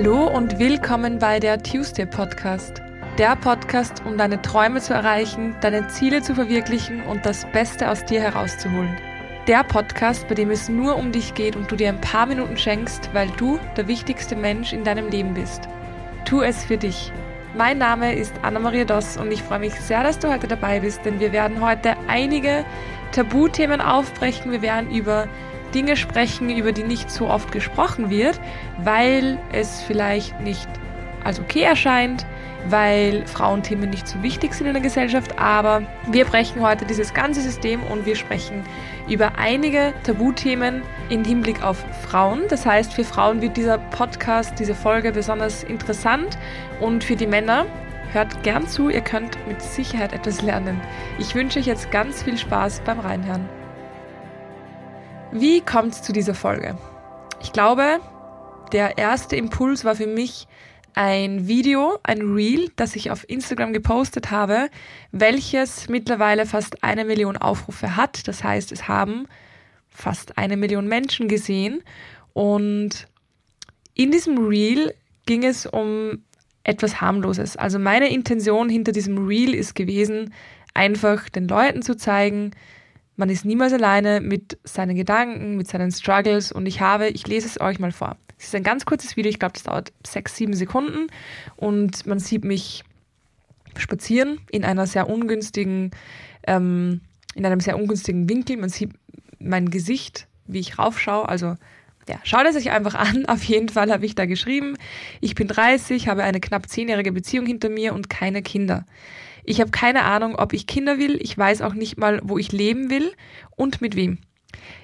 Hallo und willkommen bei der Tuesday Podcast. Der Podcast, um deine Träume zu erreichen, deine Ziele zu verwirklichen und das Beste aus dir herauszuholen. Der Podcast, bei dem es nur um dich geht und du dir ein paar Minuten schenkst, weil du der wichtigste Mensch in deinem Leben bist. Tu es für dich. Mein Name ist Anna-Maria Doss und ich freue mich sehr, dass du heute dabei bist, denn wir werden heute einige Tabuthemen aufbrechen. Wir werden über Dinge sprechen, über die nicht so oft gesprochen wird, weil es vielleicht nicht als okay erscheint, weil Frauenthemen nicht so wichtig sind in der Gesellschaft. Aber wir brechen heute dieses ganze System und wir sprechen über einige Tabuthemen im Hinblick auf Frauen. Das heißt, für Frauen wird dieser Podcast, diese Folge besonders interessant und für die Männer Hört gern zu, ihr könnt mit Sicherheit etwas lernen. Ich wünsche euch jetzt ganz viel Spaß beim Reinhören. Wie kommt es zu dieser Folge? Ich glaube, der erste Impuls war für mich ein Video, ein Reel, das ich auf Instagram gepostet habe, welches mittlerweile fast eine Million Aufrufe hat. Das heißt, es haben fast eine Million Menschen gesehen. Und in diesem Reel ging es um etwas harmloses. Also meine Intention hinter diesem Reel ist gewesen, einfach den Leuten zu zeigen, man ist niemals alleine mit seinen Gedanken, mit seinen Struggles und ich habe, ich lese es euch mal vor. Es ist ein ganz kurzes Video, ich glaube, das dauert sechs, sieben Sekunden und man sieht mich spazieren in einer sehr ungünstigen, ähm, in einem sehr ungünstigen Winkel. Man sieht mein Gesicht, wie ich raufschaue. Also ja, schaut es euch einfach an. Auf jeden Fall habe ich da geschrieben, ich bin 30, habe eine knapp zehnjährige Beziehung hinter mir und keine Kinder. Ich habe keine Ahnung, ob ich Kinder will. Ich weiß auch nicht mal, wo ich leben will und mit wem.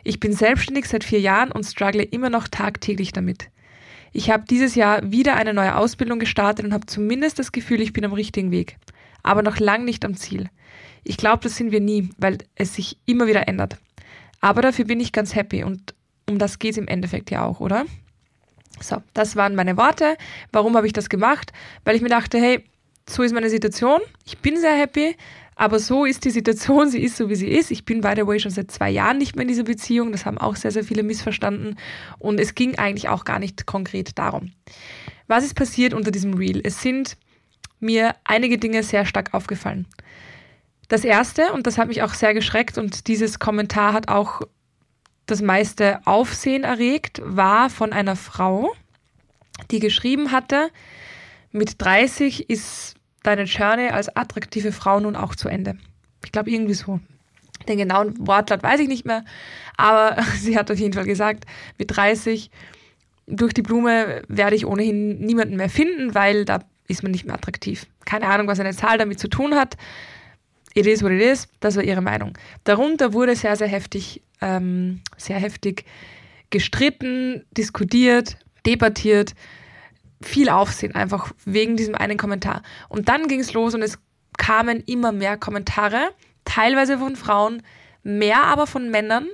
Ich bin selbstständig seit vier Jahren und struggle immer noch tagtäglich damit. Ich habe dieses Jahr wieder eine neue Ausbildung gestartet und habe zumindest das Gefühl, ich bin am richtigen Weg. Aber noch lang nicht am Ziel. Ich glaube, das sind wir nie, weil es sich immer wieder ändert. Aber dafür bin ich ganz happy und um das geht es im Endeffekt ja auch, oder? So, das waren meine Worte. Warum habe ich das gemacht? Weil ich mir dachte, hey, so ist meine Situation. Ich bin sehr happy, aber so ist die Situation, sie ist so, wie sie ist. Ich bin, by the way, schon seit zwei Jahren nicht mehr in dieser Beziehung. Das haben auch sehr, sehr viele missverstanden. Und es ging eigentlich auch gar nicht konkret darum. Was ist passiert unter diesem Reel? Es sind mir einige Dinge sehr stark aufgefallen. Das erste, und das hat mich auch sehr geschreckt, und dieses Kommentar hat auch das meiste Aufsehen erregt, war von einer Frau, die geschrieben hatte, mit 30 ist deine Journey als attraktive Frau nun auch zu Ende. Ich glaube irgendwie so. Den genauen Wortlaut weiß ich nicht mehr, aber sie hat auf jeden Fall gesagt, mit 30 durch die Blume werde ich ohnehin niemanden mehr finden, weil da ist man nicht mehr attraktiv. Keine Ahnung, was eine Zahl damit zu tun hat. It is what it is. Das war ihre Meinung. Darunter wurde sehr, sehr heftig, ähm, sehr heftig gestritten, diskutiert, debattiert viel Aufsehen, einfach wegen diesem einen Kommentar. Und dann ging es los und es kamen immer mehr Kommentare, teilweise von Frauen, mehr aber von Männern,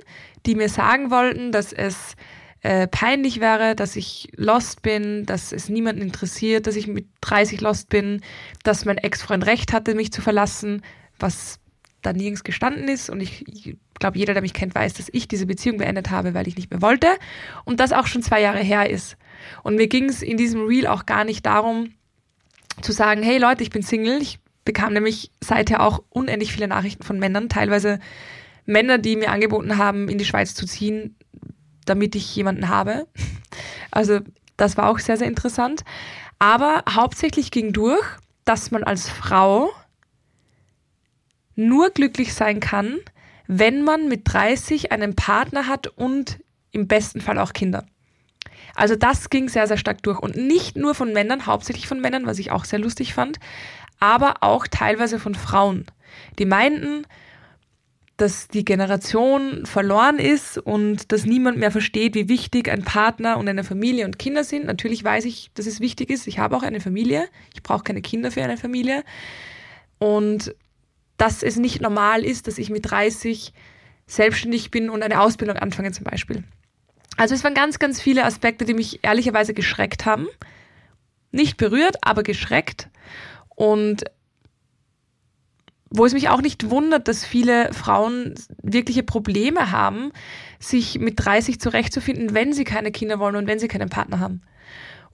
die mir sagen wollten, dass es äh, peinlich wäre, dass ich lost bin, dass es niemanden interessiert, dass ich mit 30 lost bin, dass mein Ex-Freund recht hatte, mich zu verlassen, was da nirgends gestanden ist. Und ich, ich glaube, jeder, der mich kennt, weiß, dass ich diese Beziehung beendet habe, weil ich nicht mehr wollte. Und das auch schon zwei Jahre her ist. Und mir ging es in diesem Reel auch gar nicht darum, zu sagen, hey Leute, ich bin Single. Ich bekam nämlich seither auch unendlich viele Nachrichten von Männern, teilweise Männer, die mir angeboten haben, in die Schweiz zu ziehen, damit ich jemanden habe. Also das war auch sehr, sehr interessant. Aber hauptsächlich ging durch, dass man als Frau nur glücklich sein kann, wenn man mit 30 einen Partner hat und im besten Fall auch Kinder. Also das ging sehr, sehr stark durch. Und nicht nur von Männern, hauptsächlich von Männern, was ich auch sehr lustig fand, aber auch teilweise von Frauen. Die meinten, dass die Generation verloren ist und dass niemand mehr versteht, wie wichtig ein Partner und eine Familie und Kinder sind. Natürlich weiß ich, dass es wichtig ist. Ich habe auch eine Familie. Ich brauche keine Kinder für eine Familie. Und dass es nicht normal ist, dass ich mit 30 selbstständig bin und eine Ausbildung anfange zum Beispiel. Also es waren ganz, ganz viele Aspekte, die mich ehrlicherweise geschreckt haben. Nicht berührt, aber geschreckt. Und wo es mich auch nicht wundert, dass viele Frauen wirkliche Probleme haben, sich mit 30 zurechtzufinden, wenn sie keine Kinder wollen und wenn sie keinen Partner haben.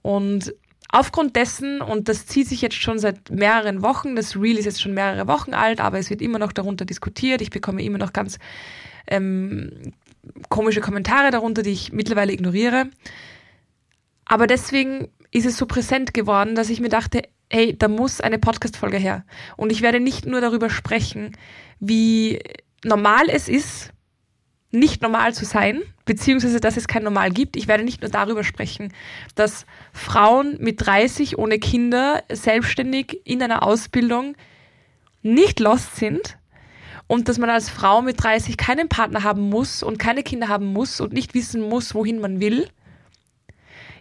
Und aufgrund dessen, und das zieht sich jetzt schon seit mehreren Wochen, das Reel ist jetzt schon mehrere Wochen alt, aber es wird immer noch darunter diskutiert. Ich bekomme immer noch ganz ähm, komische Kommentare darunter, die ich mittlerweile ignoriere. Aber deswegen ist es so präsent geworden, dass ich mir dachte, hey, da muss eine Podcast-Folge her. Und ich werde nicht nur darüber sprechen, wie normal es ist, nicht normal zu sein, beziehungsweise dass es kein Normal gibt. Ich werde nicht nur darüber sprechen, dass Frauen mit 30 ohne Kinder selbstständig in einer Ausbildung nicht lost sind und dass man als Frau mit 30 keinen Partner haben muss und keine Kinder haben muss und nicht wissen muss, wohin man will.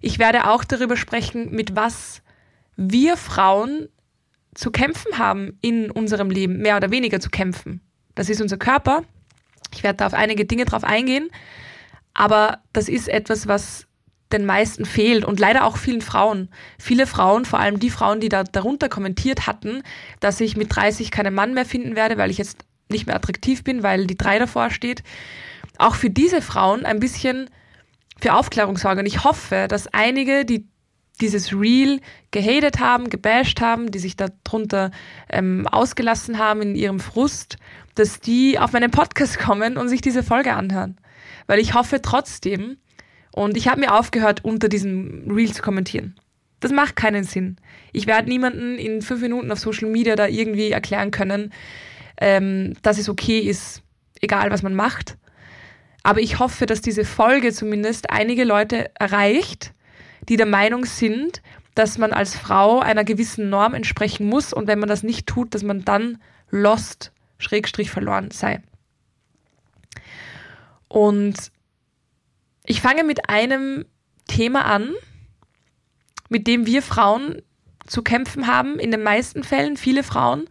Ich werde auch darüber sprechen, mit was wir Frauen zu kämpfen haben in unserem Leben, mehr oder weniger zu kämpfen. Das ist unser Körper. Ich werde da auf einige Dinge drauf eingehen, aber das ist etwas, was den meisten fehlt und leider auch vielen Frauen. Viele Frauen, vor allem die Frauen, die da darunter kommentiert hatten, dass ich mit 30 keinen Mann mehr finden werde, weil ich jetzt nicht mehr attraktiv bin, weil die 3 davor steht. Auch für diese Frauen ein bisschen für Aufklärung sorgen. Und ich hoffe, dass einige, die dieses Reel gehatet haben, gebasht haben, die sich darunter ähm, ausgelassen haben in ihrem Frust, dass die auf meinen Podcast kommen und sich diese Folge anhören. Weil ich hoffe trotzdem, und ich habe mir aufgehört, unter diesem Reel zu kommentieren. Das macht keinen Sinn. Ich werde niemanden in fünf Minuten auf Social Media da irgendwie erklären können, ähm, dass es okay ist, egal was man macht. Aber ich hoffe, dass diese Folge zumindest einige Leute erreicht, die der Meinung sind, dass man als Frau einer gewissen Norm entsprechen muss und wenn man das nicht tut, dass man dann lost, schrägstrich verloren sei. Und ich fange mit einem Thema an, mit dem wir Frauen zu kämpfen haben, in den meisten Fällen, viele Frauen.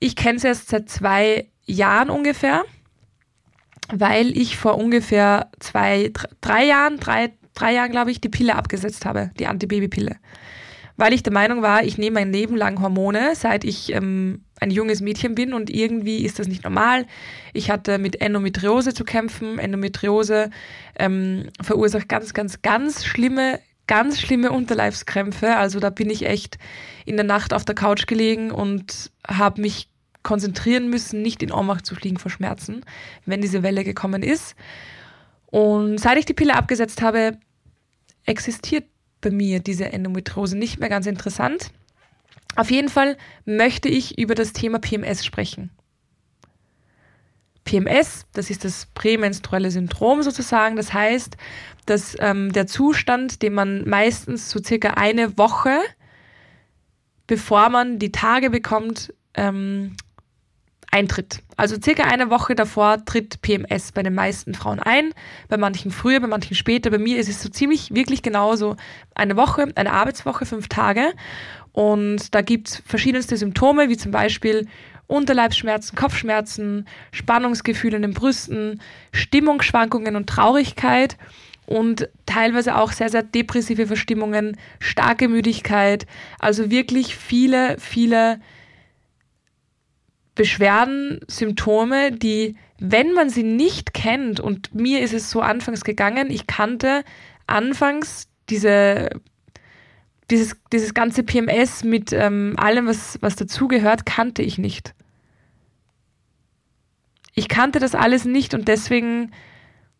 Ich kenne es erst seit zwei Jahren ungefähr, weil ich vor ungefähr zwei, drei Jahren, drei, drei Jahren, glaube ich, die Pille abgesetzt habe, die Antibabypille. Weil ich der Meinung war, ich nehme mein Leben lang Hormone, seit ich ähm, ein junges Mädchen bin und irgendwie ist das nicht normal. Ich hatte mit Endometriose zu kämpfen. Endometriose ähm, verursacht ganz, ganz, ganz schlimme, ganz schlimme Unterleibskrämpfe. Also da bin ich echt in der Nacht auf der Couch gelegen und habe mich konzentrieren müssen, nicht in Ohnmacht zu fliegen vor Schmerzen, wenn diese Welle gekommen ist. Und seit ich die Pille abgesetzt habe, existiert bei mir diese Endometriose nicht mehr ganz interessant. Auf jeden Fall möchte ich über das Thema PMS sprechen. PMS, das ist das prämenstruelle Syndrom sozusagen. Das heißt, dass ähm, der Zustand, den man meistens so circa eine Woche, bevor man die Tage bekommt, ähm, eintritt. Also circa eine Woche davor tritt PMS bei den meisten Frauen ein, bei manchen früher, bei manchen später. Bei mir ist es so ziemlich wirklich genauso eine Woche, eine Arbeitswoche, fünf Tage. Und da gibt's verschiedenste Symptome, wie zum Beispiel Unterleibsschmerzen, Kopfschmerzen, Spannungsgefühle in den Brüsten, Stimmungsschwankungen und Traurigkeit und teilweise auch sehr, sehr depressive Verstimmungen, starke Müdigkeit. Also wirklich viele, viele Beschwerden, Symptome, die, wenn man sie nicht kennt, und mir ist es so anfangs gegangen, ich kannte anfangs diese, dieses, dieses ganze PMS mit ähm, allem, was, was dazugehört, kannte ich nicht. Ich kannte das alles nicht und deswegen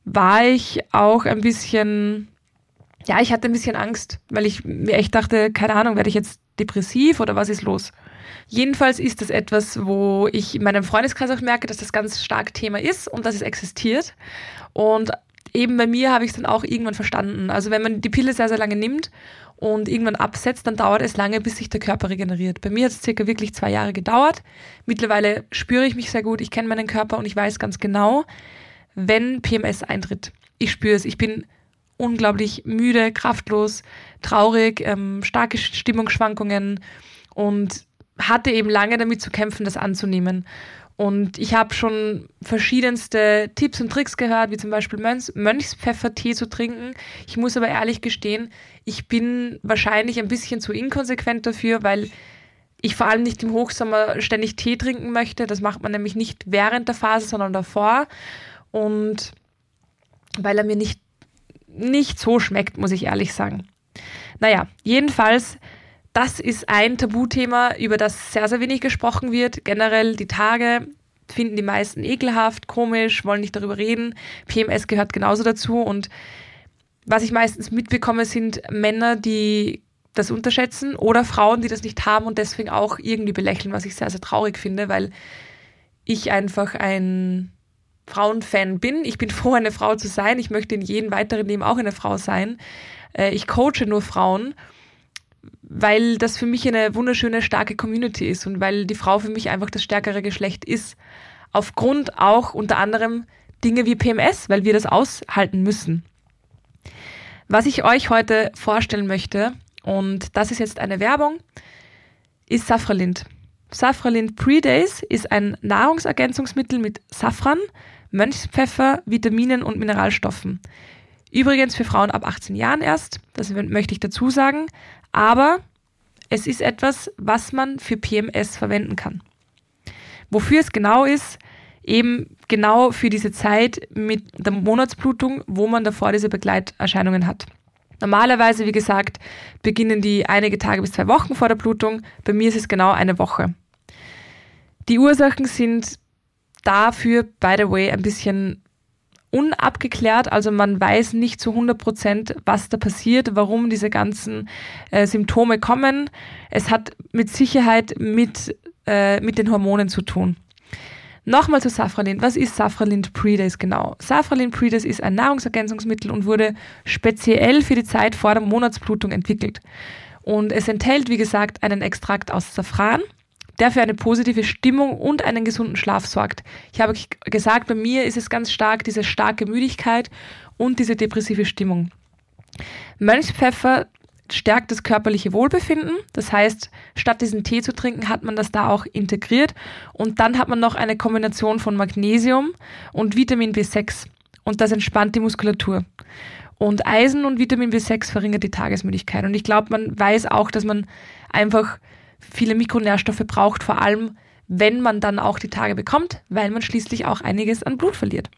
war ich auch ein bisschen, ja, ich hatte ein bisschen Angst, weil ich mir echt dachte, keine Ahnung, werde ich jetzt depressiv oder was ist los? Jedenfalls ist das etwas, wo ich in meinem Freundeskreis auch merke, dass das ganz stark Thema ist und dass es existiert. Und eben bei mir habe ich es dann auch irgendwann verstanden. Also wenn man die Pille sehr, sehr lange nimmt und irgendwann absetzt, dann dauert es lange, bis sich der Körper regeneriert. Bei mir hat es circa wirklich zwei Jahre gedauert. Mittlerweile spüre ich mich sehr gut, ich kenne meinen Körper und ich weiß ganz genau, wenn PMS eintritt. Ich spüre es. Ich bin unglaublich müde, kraftlos, traurig, ähm, starke Stimmungsschwankungen und hatte eben lange damit zu kämpfen, das anzunehmen. Und ich habe schon verschiedenste Tipps und Tricks gehört, wie zum Beispiel Mönchs Mönchspfeffertee zu trinken. Ich muss aber ehrlich gestehen, ich bin wahrscheinlich ein bisschen zu inkonsequent dafür, weil ich vor allem nicht im Hochsommer ständig Tee trinken möchte. Das macht man nämlich nicht während der Phase, sondern davor. Und weil er mir nicht, nicht so schmeckt, muss ich ehrlich sagen. Naja, jedenfalls, das ist ein Tabuthema, über das sehr, sehr wenig gesprochen wird. Generell die Tage finden die meisten ekelhaft, komisch, wollen nicht darüber reden. PMS gehört genauso dazu und was ich meistens mitbekomme, sind Männer, die das unterschätzen oder Frauen, die das nicht haben und deswegen auch irgendwie belächeln, was ich sehr, sehr traurig finde, weil ich einfach ein Frauenfan bin. Ich bin froh, eine Frau zu sein. Ich möchte in jedem weiteren Leben auch eine Frau sein. Äh, ich coache nur Frauen, weil das für mich eine wunderschöne, starke Community ist und weil die Frau für mich einfach das stärkere Geschlecht ist. Aufgrund auch unter anderem Dinge wie PMS, weil wir das aushalten müssen. Was ich euch heute vorstellen möchte, und das ist jetzt eine Werbung, ist Safralind. Safralind Pre-Days ist ein Nahrungsergänzungsmittel mit Safran, Mönchspfeffer, Vitaminen und Mineralstoffen. Übrigens für Frauen ab 18 Jahren erst, das möchte ich dazu sagen, aber es ist etwas, was man für PMS verwenden kann. Wofür es genau ist, eben genau für diese Zeit mit der Monatsblutung, wo man davor diese Begleiterscheinungen hat. Normalerweise, wie gesagt, beginnen die einige Tage bis zwei Wochen vor der Blutung. Bei mir ist es genau eine Woche. Die Ursachen sind dafür, by the way, ein bisschen unabgeklärt. Also man weiß nicht zu 100 Prozent, was da passiert, warum diese ganzen äh, Symptome kommen. Es hat mit Sicherheit mit, äh, mit den Hormonen zu tun. Nochmal zu Safralin. Was ist Safralin Predace genau? Safralin Predace ist ein Nahrungsergänzungsmittel und wurde speziell für die Zeit vor der Monatsblutung entwickelt. Und es enthält, wie gesagt, einen Extrakt aus Safran, der für eine positive Stimmung und einen gesunden Schlaf sorgt. Ich habe gesagt, bei mir ist es ganz stark diese starke Müdigkeit und diese depressive Stimmung. Mönchspfeffer stärkt das körperliche Wohlbefinden. Das heißt, statt diesen Tee zu trinken, hat man das da auch integriert. Und dann hat man noch eine Kombination von Magnesium und Vitamin B6. Und das entspannt die Muskulatur. Und Eisen und Vitamin B6 verringert die Tagesmüdigkeit. Und ich glaube, man weiß auch, dass man einfach viele Mikronährstoffe braucht, vor allem wenn man dann auch die Tage bekommt, weil man schließlich auch einiges an Blut verliert.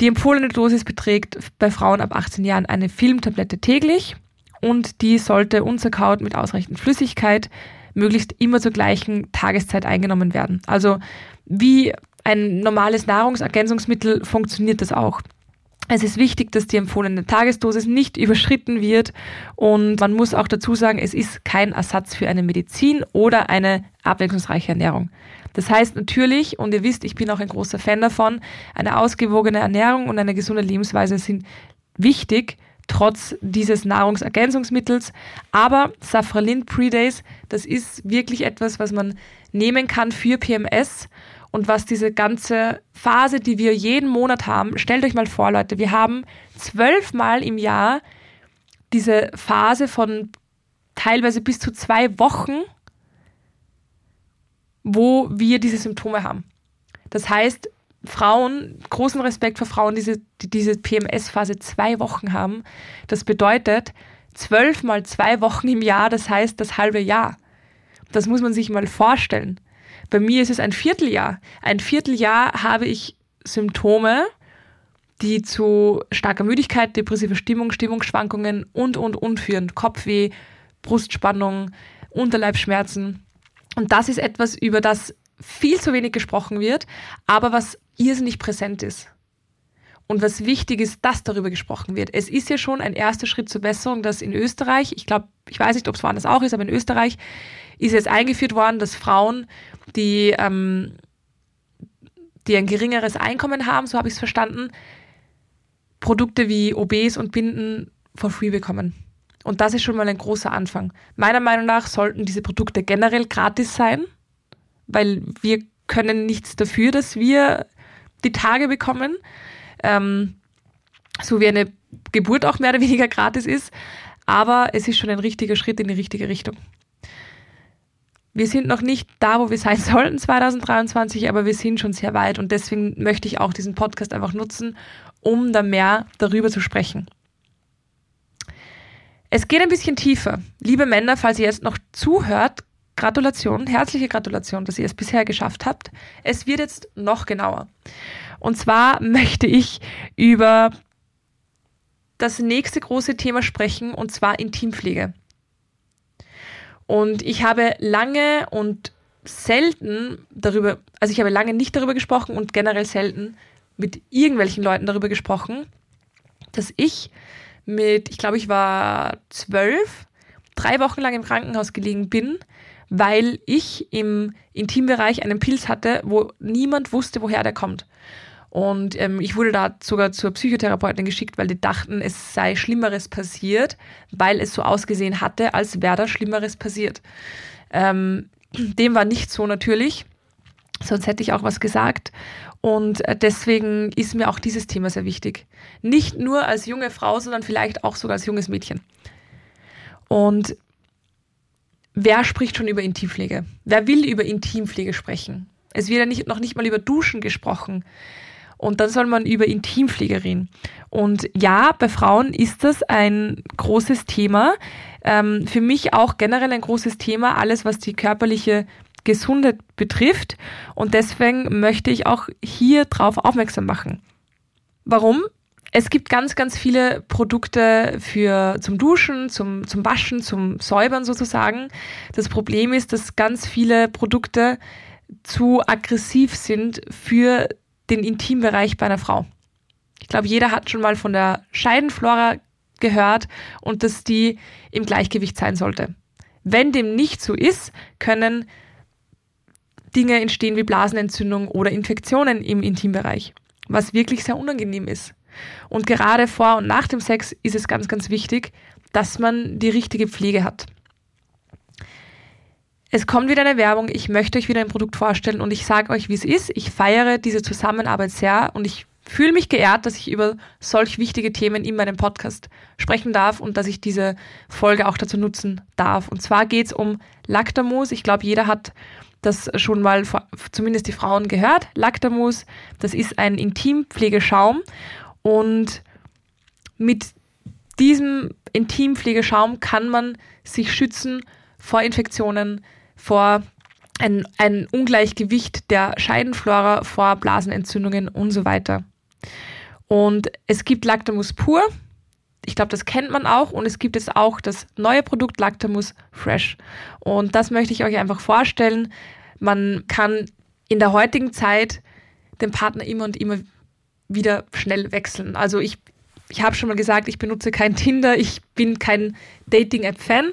Die empfohlene Dosis beträgt bei Frauen ab 18 Jahren eine Filmtablette täglich und die sollte unzerkaut mit ausreichend Flüssigkeit möglichst immer zur gleichen Tageszeit eingenommen werden. Also wie ein normales Nahrungsergänzungsmittel funktioniert das auch. Es ist wichtig, dass die empfohlene Tagesdosis nicht überschritten wird und man muss auch dazu sagen, es ist kein Ersatz für eine Medizin oder eine abwechslungsreiche Ernährung. Das heißt natürlich, und ihr wisst, ich bin auch ein großer Fan davon, eine ausgewogene Ernährung und eine gesunde Lebensweise sind wichtig, trotz dieses Nahrungsergänzungsmittels. Aber Safralin Predays, das ist wirklich etwas, was man nehmen kann für PMS und was diese ganze Phase, die wir jeden Monat haben, stellt euch mal vor, Leute, wir haben zwölfmal im Jahr diese Phase von teilweise bis zu zwei Wochen, wo wir diese Symptome haben. Das heißt, Frauen, großen Respekt vor Frauen, diese, die diese PMS-Phase zwei Wochen haben. Das bedeutet zwölf mal zwei Wochen im Jahr, das heißt das halbe Jahr. Das muss man sich mal vorstellen. Bei mir ist es ein Vierteljahr. Ein Vierteljahr habe ich Symptome, die zu starker Müdigkeit, depressiver Stimmung, Stimmungsschwankungen und, und, und führen. Kopfweh, Brustspannung, Unterleibschmerzen. Und das ist etwas, über das viel zu wenig gesprochen wird, aber was irrsinnig präsent ist. Und was wichtig ist, dass darüber gesprochen wird. Es ist ja schon ein erster Schritt zur Besserung, dass in Österreich, ich glaube, ich weiß nicht, ob es woanders auch ist, aber in Österreich ist jetzt eingeführt worden, dass Frauen, die, ähm, die ein geringeres Einkommen haben, so habe ich es verstanden, Produkte wie OBs und Binden for free bekommen. Und das ist schon mal ein großer Anfang. Meiner Meinung nach sollten diese Produkte generell gratis sein, weil wir können nichts dafür, dass wir die Tage bekommen. Ähm, so wie eine Geburt auch mehr oder weniger gratis ist. Aber es ist schon ein richtiger Schritt in die richtige Richtung. Wir sind noch nicht da, wo wir sein sollten 2023, aber wir sind schon sehr weit und deswegen möchte ich auch diesen Podcast einfach nutzen, um da mehr darüber zu sprechen. Es geht ein bisschen tiefer. Liebe Männer, falls ihr jetzt noch zuhört, Gratulation, herzliche Gratulation, dass ihr es bisher geschafft habt. Es wird jetzt noch genauer. Und zwar möchte ich über das nächste große Thema sprechen und zwar Intimpflege. Und ich habe lange und selten darüber, also ich habe lange nicht darüber gesprochen und generell selten mit irgendwelchen Leuten darüber gesprochen, dass ich mit, ich glaube, ich war zwölf, drei Wochen lang im Krankenhaus gelegen bin, weil ich im Intimbereich einen Pilz hatte, wo niemand wusste, woher der kommt. Und ähm, ich wurde da sogar zur Psychotherapeutin geschickt, weil die dachten, es sei Schlimmeres passiert, weil es so ausgesehen hatte, als wäre da Schlimmeres passiert. Ähm, dem war nicht so natürlich, sonst hätte ich auch was gesagt. Und äh, deswegen ist mir auch dieses Thema sehr wichtig. Nicht nur als junge Frau, sondern vielleicht auch sogar als junges Mädchen. Und wer spricht schon über Intimpflege? Wer will über Intimpflege sprechen? Es wird ja nicht, noch nicht mal über Duschen gesprochen. Und dann soll man über Intimpflege reden. Und ja, bei Frauen ist das ein großes Thema. Ähm, für mich auch generell ein großes Thema, alles was die körperliche Gesundheit betrifft. Und deswegen möchte ich auch hier drauf aufmerksam machen. Warum? Es gibt ganz, ganz viele Produkte für zum Duschen, zum, zum Waschen, zum Säubern sozusagen. Das Problem ist, dass ganz viele Produkte zu aggressiv sind für den Intimbereich bei einer Frau. Ich glaube, jeder hat schon mal von der Scheidenflora gehört und dass die im Gleichgewicht sein sollte. Wenn dem nicht so ist, können Dinge entstehen wie Blasenentzündung oder Infektionen im Intimbereich, was wirklich sehr unangenehm ist. Und gerade vor und nach dem Sex ist es ganz, ganz wichtig, dass man die richtige Pflege hat. Es kommt wieder eine Werbung, ich möchte euch wieder ein Produkt vorstellen und ich sage euch, wie es ist. Ich feiere diese Zusammenarbeit sehr und ich fühle mich geehrt, dass ich über solch wichtige Themen in meinem Podcast sprechen darf und dass ich diese Folge auch dazu nutzen darf. Und zwar geht es um Lactamus. Ich glaube, jeder hat das schon mal, zumindest die Frauen, gehört. Lactamus, das ist ein Intimpflegeschaum und mit diesem Intimpflegeschaum kann man sich schützen vor Infektionen, vor ein, ein Ungleichgewicht der Scheidenflora, vor Blasenentzündungen und so weiter. Und es gibt Lactamus pur. Ich glaube, das kennt man auch. Und es gibt jetzt auch das neue Produkt Lactamus Fresh. Und das möchte ich euch einfach vorstellen. Man kann in der heutigen Zeit den Partner immer und immer wieder schnell wechseln. Also ich, ich habe schon mal gesagt, ich benutze kein Tinder, ich bin kein Dating-App-Fan,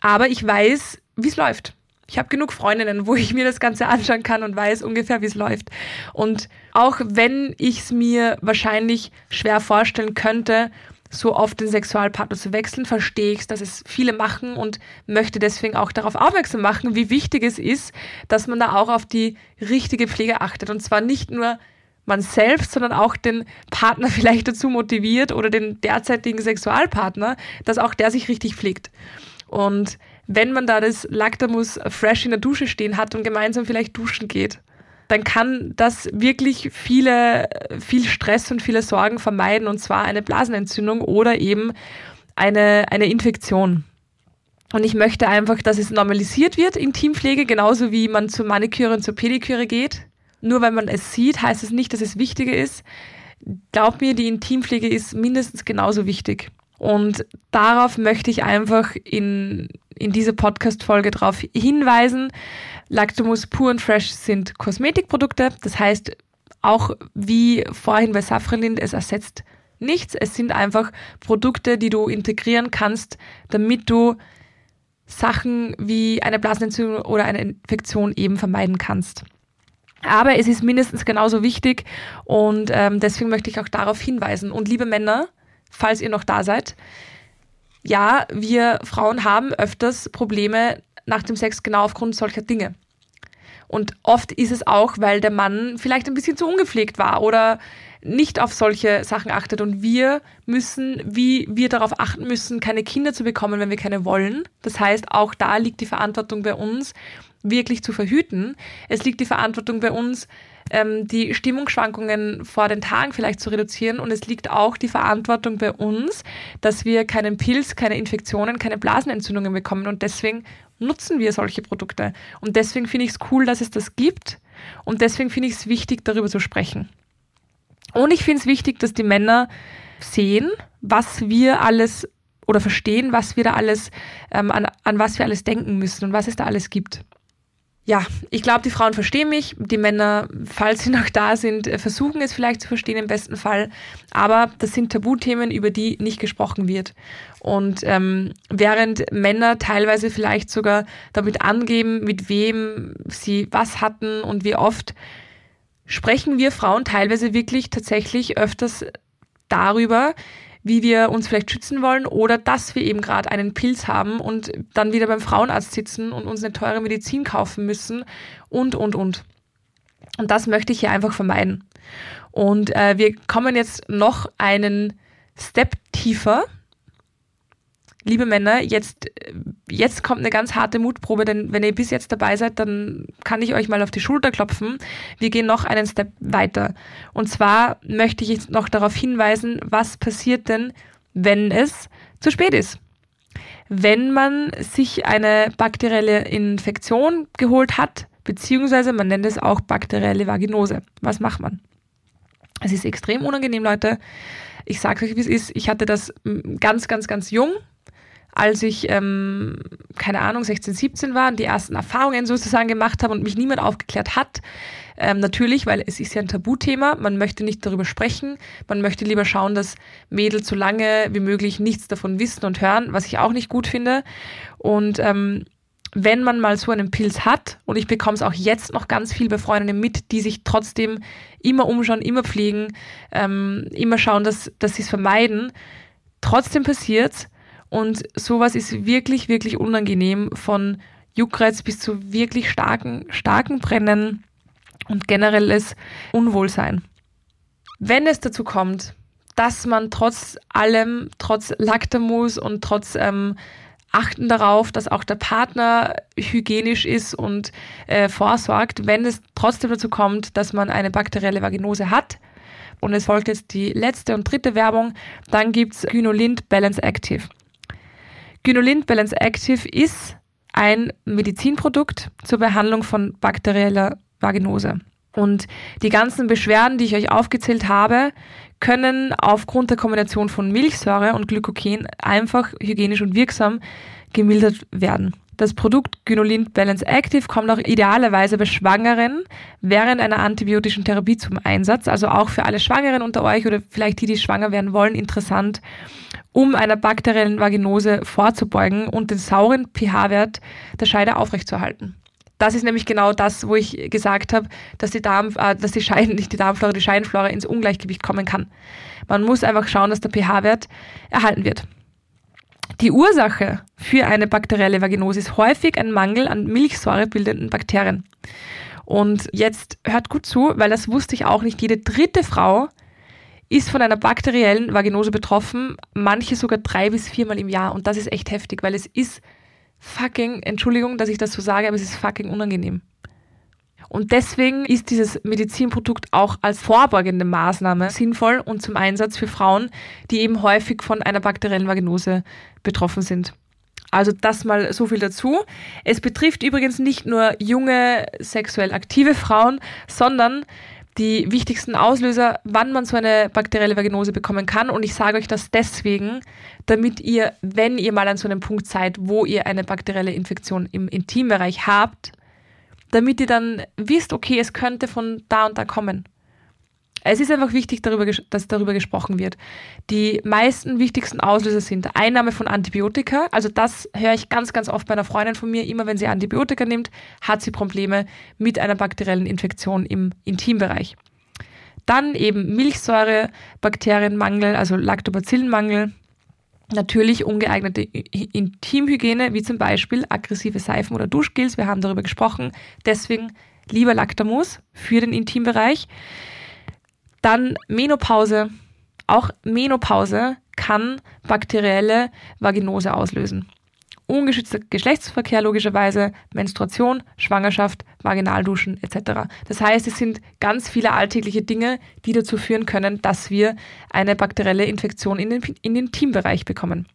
aber ich weiß, wie es läuft. Ich habe genug Freundinnen, wo ich mir das Ganze anschauen kann und weiß ungefähr, wie es läuft. Und auch wenn ich es mir wahrscheinlich schwer vorstellen könnte, so oft den Sexualpartner zu wechseln, verstehe ich dass es viele machen und möchte deswegen auch darauf aufmerksam machen, wie wichtig es ist, dass man da auch auf die richtige Pflege achtet. Und zwar nicht nur man selbst, sondern auch den Partner vielleicht dazu motiviert oder den derzeitigen Sexualpartner, dass auch der sich richtig pflegt. Und wenn man da das Lactamus fresh in der Dusche stehen hat und gemeinsam vielleicht duschen geht, dann kann das wirklich viele, viel Stress und viele Sorgen vermeiden und zwar eine Blasenentzündung oder eben eine, eine Infektion. Und ich möchte einfach, dass es normalisiert wird in Teampflege, genauso wie man zur Maniküre und zur Pediküre geht. Nur weil man es sieht, heißt es nicht, dass es wichtiger ist. Glaub mir, die Intimpflege ist mindestens genauso wichtig. Und darauf möchte ich einfach in, in dieser Podcast-Folge darauf hinweisen. Lactamus Pur und Fresh sind Kosmetikprodukte. Das heißt, auch wie vorhin bei Safralind, es ersetzt nichts. Es sind einfach Produkte, die du integrieren kannst, damit du Sachen wie eine Blasenentzündung oder eine Infektion eben vermeiden kannst. Aber es ist mindestens genauso wichtig und ähm, deswegen möchte ich auch darauf hinweisen. Und liebe Männer, falls ihr noch da seid. Ja, wir Frauen haben öfters Probleme nach dem Sex genau aufgrund solcher Dinge. Und oft ist es auch, weil der Mann vielleicht ein bisschen zu ungepflegt war oder nicht auf solche Sachen achtet. Und wir müssen, wie wir darauf achten müssen, keine Kinder zu bekommen, wenn wir keine wollen. Das heißt, auch da liegt die Verantwortung bei uns, wirklich zu verhüten. Es liegt die Verantwortung bei uns, ähm, die Stimmungsschwankungen vor den Tagen vielleicht zu reduzieren. Und es liegt auch die Verantwortung bei uns, dass wir keinen Pilz, keine Infektionen, keine Blasenentzündungen bekommen. Und deswegen nutzen wir solche Produkte. Und deswegen finde ich es cool, dass es das gibt. Und deswegen finde ich es wichtig, darüber zu sprechen. Und ich finde es wichtig, dass die Männer sehen, was wir alles oder verstehen, was wir da alles, ähm, an, an was wir alles denken müssen und was es da alles gibt ja, ich glaube, die Frauen verstehen mich. Die Männer, falls sie noch da sind, äh, versuchen es vielleicht zu verstehen im besten Fall. Aber das sind Tabuthemen, über die nicht gesprochen wird. Und ähm, während Männer teilweise vielleicht sogar damit angeben, mit wem sie was hatten und wie oft, sprechen wir Frauen teilweise wirklich tatsächlich öfters darüber, wie wir uns vielleicht schützen wollen oder dass wir eben gerade einen Pilz haben und dann wieder beim Frauenarzt sitzen und uns eine teure Medizin kaufen müssen und, und, und. Und das möchte ich hier einfach vermeiden. Und äh, wir kommen jetzt noch einen Step tiefer liebe Männer, jetzt, jetzt kommt eine ganz harte Mutprobe, denn wenn ihr bis jetzt dabei seid, dann kann ich euch mal auf die Schulter klopfen. Wir gehen noch einen Step weiter. Und zwar möchte ich jetzt noch darauf hinweisen, was passiert denn, wenn es zu spät ist. Wenn man sich eine bakterielle Infektion geholt hat, beziehungsweise man nennt es auch bakterielle Vaginose. Was macht man? Es ist extrem unangenehm, Leute. Ich sage euch, wie es ist. Ich hatte das ganz, ganz, ganz jung als ich, ähm, keine Ahnung, 16, 17 war und die ersten Erfahrungen sozusagen gemacht habe und mich niemand aufgeklärt hat. Ähm, natürlich, weil es ist ja ein Tabuthema, man möchte nicht darüber sprechen, man möchte lieber schauen, dass Mädels so lange wie möglich nichts davon wissen und hören, was ich auch nicht gut finde. Und ähm, wenn man mal so einen Pilz hat, und ich bekomme es auch jetzt noch ganz viel bei Freundinnen mit, die sich trotzdem immer umschauen, immer pflegen, ähm, immer schauen, dass, dass sie es vermeiden, trotzdem passiert's und sowas ist wirklich, wirklich unangenehm von Juckreiz bis zu wirklich starken, starken Brennen und generelles Unwohlsein. Wenn es dazu kommt, dass man trotz allem, trotz Lactamus und trotz ähm, Achten darauf, dass auch der Partner hygienisch ist und äh, vorsorgt, wenn es trotzdem dazu kommt, dass man eine bakterielle Vaginose hat, und es folgt jetzt die letzte und dritte Werbung, dann gibt's Gynolint Balance Active. Gynolint Balance Active ist ein Medizinprodukt zur Behandlung von bakterieller Vaginose. Und die ganzen Beschwerden, die ich euch aufgezählt habe, können aufgrund der Kombination von Milchsäure und Glykogen einfach hygienisch und wirksam gemildert werden. Das Produkt Gynolint Balance Active kommt auch idealerweise bei Schwangeren während einer antibiotischen Therapie zum Einsatz. Also auch für alle Schwangeren unter euch oder vielleicht die, die schwanger werden wollen, interessant, um einer bakteriellen Vaginose vorzubeugen und den sauren pH-Wert der Scheide aufrechtzuerhalten. Das ist nämlich genau das, wo ich gesagt habe, dass die Darm, äh, dass die Scheiden, nicht die Darmflora, die Scheidenflora ins Ungleichgewicht kommen kann. Man muss einfach schauen, dass der pH-Wert erhalten wird. Die Ursache für eine bakterielle Vaginose ist häufig ein Mangel an milchsäurebildenden Bakterien. Und jetzt hört gut zu, weil das wusste ich auch nicht. Jede dritte Frau ist von einer bakteriellen Vaginose betroffen, manche sogar drei bis viermal im Jahr. Und das ist echt heftig, weil es ist fucking, Entschuldigung, dass ich das so sage, aber es ist fucking unangenehm. Und deswegen ist dieses Medizinprodukt auch als vorbeugende Maßnahme sinnvoll und zum Einsatz für Frauen, die eben häufig von einer bakteriellen Vaginose betroffen sind. Also das mal so viel dazu. Es betrifft übrigens nicht nur junge sexuell aktive Frauen, sondern die wichtigsten Auslöser, wann man so eine bakterielle Vaginose bekommen kann. Und ich sage euch das deswegen, damit ihr, wenn ihr mal an so einem Punkt seid, wo ihr eine bakterielle Infektion im Intimbereich habt, damit ihr dann wisst, okay, es könnte von da und da kommen. Es ist einfach wichtig, darüber, dass darüber gesprochen wird. Die meisten wichtigsten Auslöser sind Einnahme von Antibiotika. Also das höre ich ganz, ganz oft bei einer Freundin von mir. Immer wenn sie Antibiotika nimmt, hat sie Probleme mit einer bakteriellen Infektion im Intimbereich. Dann eben Milchsäure, Bakterienmangel, also Lactobacillenmangel, Natürlich ungeeignete Intimhygiene, wie zum Beispiel aggressive Seifen oder Duschgels. Wir haben darüber gesprochen. Deswegen lieber Lactamus für den Intimbereich. Dann Menopause. Auch Menopause kann bakterielle Vaginose auslösen ungeschützter Geschlechtsverkehr logischerweise, Menstruation, Schwangerschaft, Vaginalduschen etc. Das heißt, es sind ganz viele alltägliche Dinge, die dazu führen können, dass wir eine bakterielle Infektion in den, in den Intimbereich bekommen.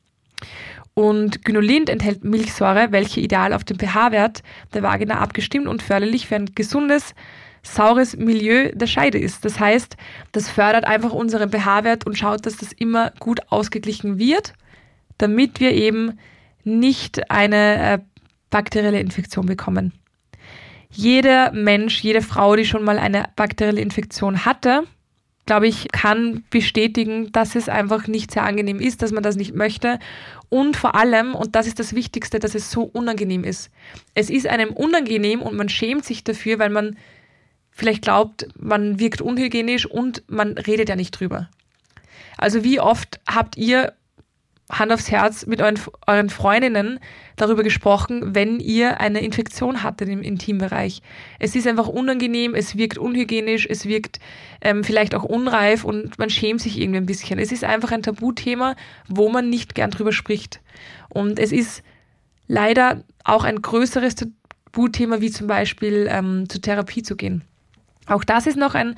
Und Gynolint enthält Milchsäure, welche ideal auf den pH-Wert der Vagina abgestimmt und förderlich für ein gesundes saures Milieu der Scheide ist. Das heißt, das fördert einfach unseren pH-Wert und schaut, dass das immer gut ausgeglichen wird, damit wir eben nicht eine äh, bakterielle Infektion bekommen. Jeder Mensch, jede Frau, die schon mal eine bakterielle Infektion hatte, glaube ich, kann bestätigen, dass es einfach nicht sehr angenehm ist, dass man das nicht möchte. Und vor allem, und das ist das Wichtigste, dass es so unangenehm ist. Es ist einem unangenehm und man schämt sich dafür, weil man vielleicht glaubt, man wirkt unhygienisch und man redet ja nicht drüber. Also wie oft habt ihr Hand aufs Herz mit euren, euren Freundinnen darüber gesprochen, wenn ihr eine Infektion hattet im Intimbereich. Es ist einfach unangenehm, es wirkt unhygienisch, es wirkt ähm, vielleicht auch unreif und man schämt sich irgendwie ein bisschen. Es ist einfach ein Tabuthema, wo man nicht gern drüber spricht. Und es ist leider auch ein größeres Tabuthema, wie zum Beispiel ähm, zur Therapie zu gehen. Auch das ist noch ein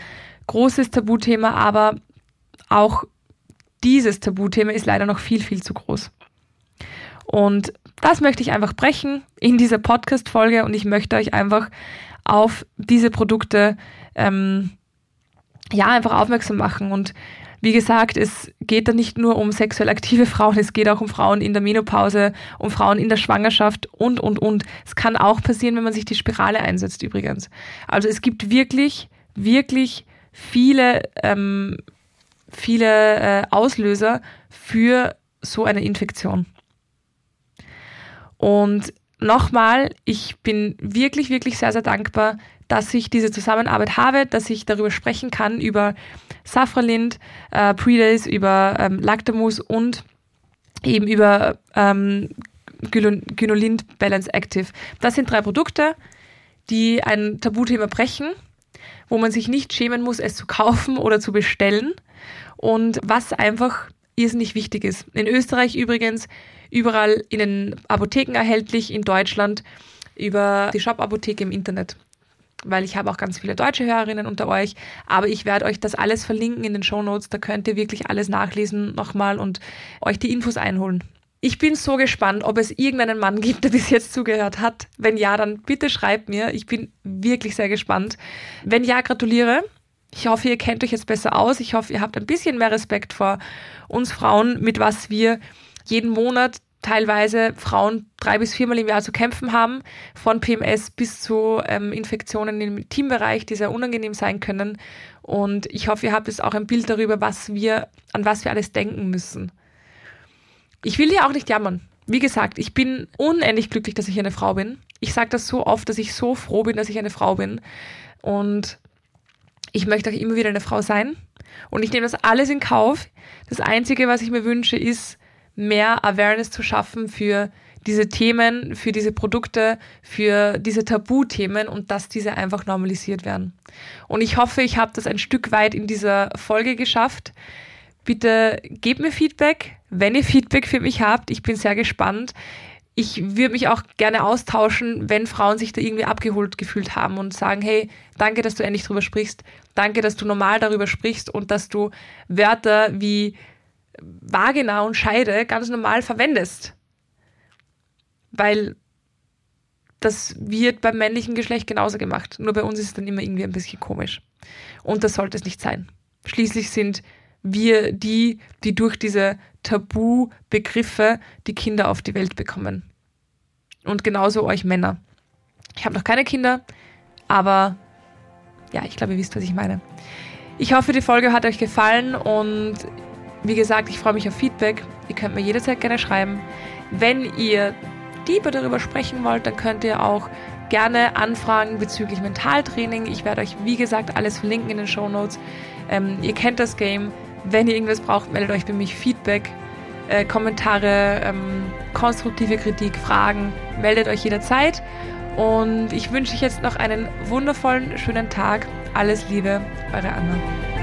großes Tabuthema, aber auch dieses Tabuthema ist leider noch viel, viel zu groß. Und das möchte ich einfach brechen in dieser Podcast-Folge und ich möchte euch einfach auf diese Produkte ähm, ja einfach aufmerksam machen. Und wie gesagt, es geht da nicht nur um sexuell aktive Frauen, es geht auch um Frauen in der Menopause, um Frauen in der Schwangerschaft und, und, und. Es kann auch passieren, wenn man sich die Spirale einsetzt übrigens. Also es gibt wirklich, wirklich viele ähm, viele äh, Auslöser für so eine Infektion. Und nochmal, ich bin wirklich, wirklich sehr, sehr dankbar, dass ich diese Zusammenarbeit habe, dass ich darüber sprechen kann, über Safralind, äh, Predays, über ähm, Lactamus und eben über ähm, Gynolind Balance Active. Das sind drei Produkte, die ein Tabuthema brechen, wo man sich nicht schämen muss, es zu kaufen oder zu bestellen, und was einfach irrsinnig wichtig ist. In Österreich übrigens überall in den Apotheken erhältlich, in Deutschland über die Shop-Apotheke im Internet. Weil ich habe auch ganz viele deutsche Hörerinnen unter euch, aber ich werde euch das alles verlinken in den Show Notes. Da könnt ihr wirklich alles nachlesen nochmal und euch die Infos einholen. Ich bin so gespannt, ob es irgendeinen Mann gibt, der bis jetzt zugehört hat. Wenn ja, dann bitte schreibt mir. Ich bin wirklich sehr gespannt. Wenn ja, gratuliere. Ich hoffe, ihr kennt euch jetzt besser aus. Ich hoffe, ihr habt ein bisschen mehr Respekt vor uns Frauen, mit was wir jeden Monat teilweise Frauen drei bis viermal im Jahr zu kämpfen haben, von PMS bis zu ähm, Infektionen im Teambereich, die sehr unangenehm sein können. Und ich hoffe, ihr habt jetzt auch ein Bild darüber, was wir, an was wir alles denken müssen. Ich will hier auch nicht jammern. Wie gesagt, ich bin unendlich glücklich, dass ich eine Frau bin. Ich sage das so oft, dass ich so froh bin, dass ich eine Frau bin. Und ich möchte auch immer wieder eine Frau sein. Und ich nehme das alles in Kauf. Das Einzige, was ich mir wünsche, ist, mehr Awareness zu schaffen für diese Themen, für diese Produkte, für diese Tabuthemen und dass diese einfach normalisiert werden. Und ich hoffe, ich habe das ein Stück weit in dieser Folge geschafft. Bitte gebt mir Feedback, wenn ihr Feedback für mich habt. Ich bin sehr gespannt ich würde mich auch gerne austauschen, wenn Frauen sich da irgendwie abgeholt gefühlt haben und sagen, hey, danke, dass du endlich drüber sprichst, danke, dass du normal darüber sprichst und dass du Wörter wie Vagina und Scheide ganz normal verwendest. Weil das wird beim männlichen Geschlecht genauso gemacht. Nur bei uns ist es dann immer irgendwie ein bisschen komisch. Und das sollte es nicht sein. Schließlich sind wir die, die durch diese Tabu-Begriffe die Kinder auf die Welt bekommen. Und genauso euch Männer. Ich habe noch keine Kinder, aber ja, ich glaube, ihr wisst, was ich meine. Ich hoffe, die Folge hat euch gefallen und wie gesagt, ich freue mich auf Feedback. Ihr könnt mir jederzeit gerne schreiben. Wenn ihr tiefer darüber sprechen wollt, dann könnt ihr auch gerne anfragen bezüglich Mentaltraining. Ich werde euch, wie gesagt, alles verlinken in den Show Notes. Ähm, ihr kennt das Game. Wenn ihr irgendwas braucht, meldet euch bei mir Feedback, äh, Kommentare, ähm, konstruktive Kritik, Fragen. Meldet euch jederzeit. Und ich wünsche euch jetzt noch einen wundervollen, schönen Tag. Alles Liebe, eure Anna.